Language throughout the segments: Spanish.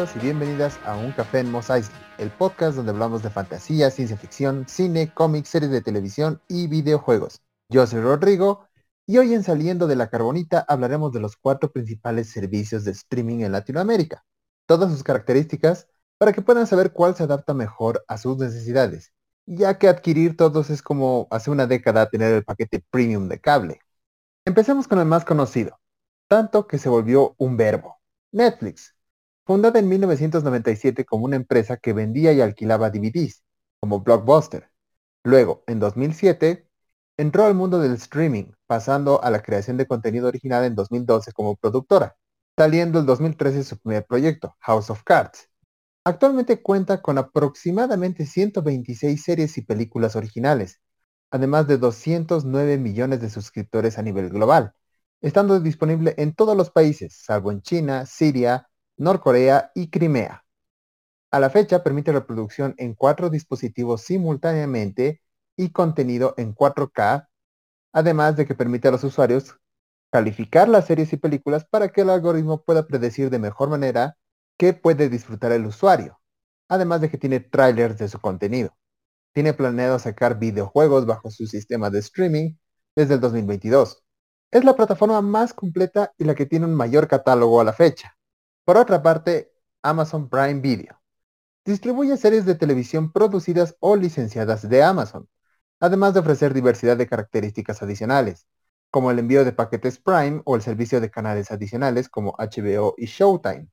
Y bienvenidas a Un Café en Mos el podcast donde hablamos de fantasía, ciencia ficción, cine, cómics, series de televisión y videojuegos. Yo soy Rodrigo y hoy en Saliendo de la Carbonita hablaremos de los cuatro principales servicios de streaming en Latinoamérica, todas sus características para que puedan saber cuál se adapta mejor a sus necesidades, ya que adquirir todos es como hace una década tener el paquete premium de cable. Empecemos con el más conocido, tanto que se volvió un verbo, Netflix. Fundada en 1997 como una empresa que vendía y alquilaba DVDs, como Blockbuster. Luego, en 2007, entró al mundo del streaming, pasando a la creación de contenido original en 2012 como productora, saliendo el 2013 su primer proyecto, House of Cards. Actualmente cuenta con aproximadamente 126 series y películas originales, además de 209 millones de suscriptores a nivel global, estando disponible en todos los países, salvo en China, Siria, Norcorea y Crimea. A la fecha permite reproducción en cuatro dispositivos simultáneamente y contenido en 4K, además de que permite a los usuarios calificar las series y películas para que el algoritmo pueda predecir de mejor manera qué puede disfrutar el usuario, además de que tiene trailers de su contenido. Tiene planeado sacar videojuegos bajo su sistema de streaming desde el 2022. Es la plataforma más completa y la que tiene un mayor catálogo a la fecha. Por otra parte, Amazon Prime Video distribuye series de televisión producidas o licenciadas de Amazon, además de ofrecer diversidad de características adicionales, como el envío de paquetes Prime o el servicio de canales adicionales como HBO y Showtime.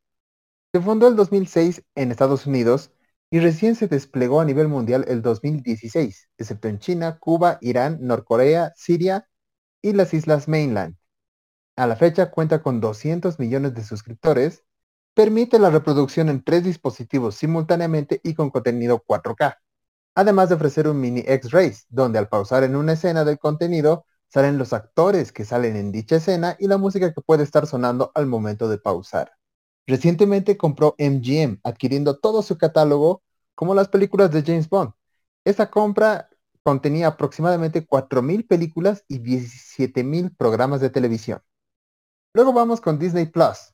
Se fundó el 2006 en Estados Unidos y recién se desplegó a nivel mundial el 2016, excepto en China, Cuba, Irán, Norcorea, Siria y las Islas Mainland. A la fecha cuenta con 200 millones de suscriptores permite la reproducción en tres dispositivos simultáneamente y con contenido 4K, además de ofrecer un mini X-Rays, donde al pausar en una escena del contenido salen los actores que salen en dicha escena y la música que puede estar sonando al momento de pausar. Recientemente compró MGM, adquiriendo todo su catálogo como las películas de James Bond. Esta compra contenía aproximadamente 4.000 películas y 17.000 programas de televisión. Luego vamos con Disney Plus,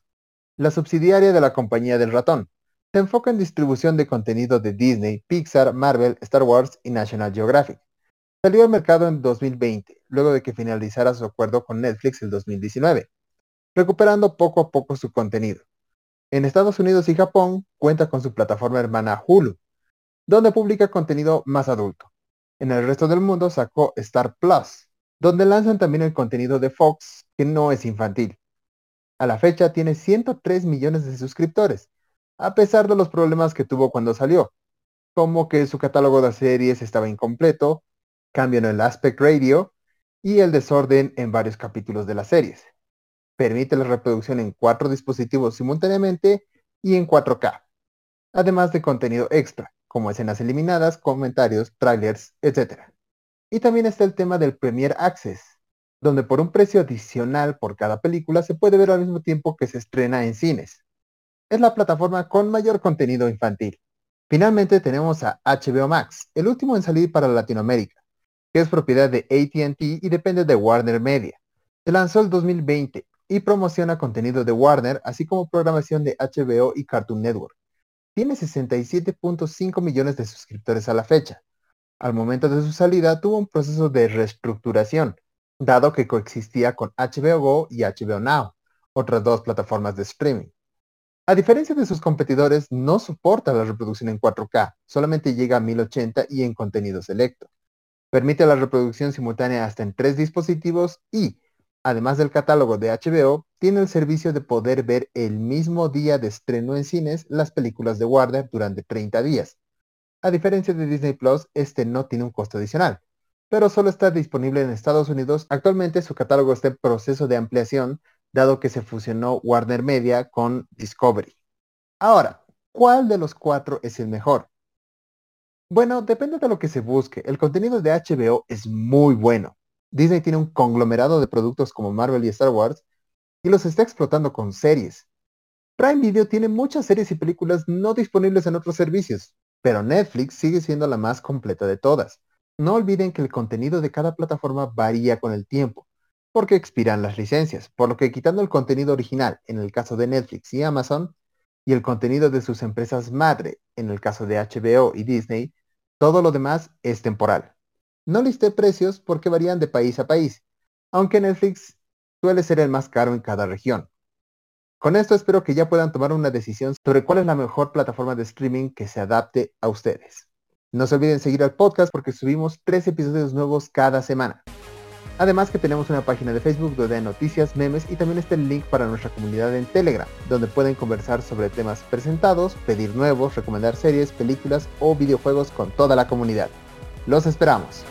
la subsidiaria de la compañía del ratón. Se enfoca en distribución de contenido de Disney, Pixar, Marvel, Star Wars y National Geographic. Salió al mercado en 2020, luego de que finalizara su acuerdo con Netflix en 2019, recuperando poco a poco su contenido. En Estados Unidos y Japón cuenta con su plataforma hermana Hulu, donde publica contenido más adulto. En el resto del mundo sacó Star Plus, donde lanzan también el contenido de Fox, que no es infantil. A la fecha tiene 103 millones de suscriptores, a pesar de los problemas que tuvo cuando salió, como que su catálogo de series estaba incompleto, cambio en el aspect radio y el desorden en varios capítulos de las series. Permite la reproducción en cuatro dispositivos simultáneamente y en 4K, además de contenido extra, como escenas eliminadas, comentarios, trailers, etc. Y también está el tema del Premier Access, donde por un precio adicional por cada película se puede ver al mismo tiempo que se estrena en cines. Es la plataforma con mayor contenido infantil. Finalmente tenemos a HBO Max, el último en salir para Latinoamérica, que es propiedad de ATT y depende de Warner Media. Se lanzó el 2020 y promociona contenido de Warner, así como programación de HBO y Cartoon Network. Tiene 67.5 millones de suscriptores a la fecha. Al momento de su salida tuvo un proceso de reestructuración, dado que coexistía con HBO Go y HBO Now, otras dos plataformas de streaming. A diferencia de sus competidores, no soporta la reproducción en 4K, solamente llega a 1080 y en contenido selecto. Permite la reproducción simultánea hasta en tres dispositivos y, además del catálogo de HBO, tiene el servicio de poder ver el mismo día de estreno en cines las películas de Warner durante 30 días. A diferencia de Disney Plus, este no tiene un costo adicional pero solo está disponible en Estados Unidos. Actualmente su catálogo está en proceso de ampliación, dado que se fusionó Warner Media con Discovery. Ahora, ¿cuál de los cuatro es el mejor? Bueno, depende de lo que se busque. El contenido de HBO es muy bueno. Disney tiene un conglomerado de productos como Marvel y Star Wars y los está explotando con series. Prime Video tiene muchas series y películas no disponibles en otros servicios, pero Netflix sigue siendo la más completa de todas. No olviden que el contenido de cada plataforma varía con el tiempo, porque expiran las licencias, por lo que quitando el contenido original, en el caso de Netflix y Amazon, y el contenido de sus empresas madre, en el caso de HBO y Disney, todo lo demás es temporal. No listé precios porque varían de país a país, aunque Netflix suele ser el más caro en cada región. Con esto espero que ya puedan tomar una decisión sobre cuál es la mejor plataforma de streaming que se adapte a ustedes. No se olviden seguir al podcast porque subimos tres episodios nuevos cada semana. Además que tenemos una página de Facebook donde hay noticias, memes y también está el link para nuestra comunidad en Telegram, donde pueden conversar sobre temas presentados, pedir nuevos, recomendar series, películas o videojuegos con toda la comunidad. Los esperamos.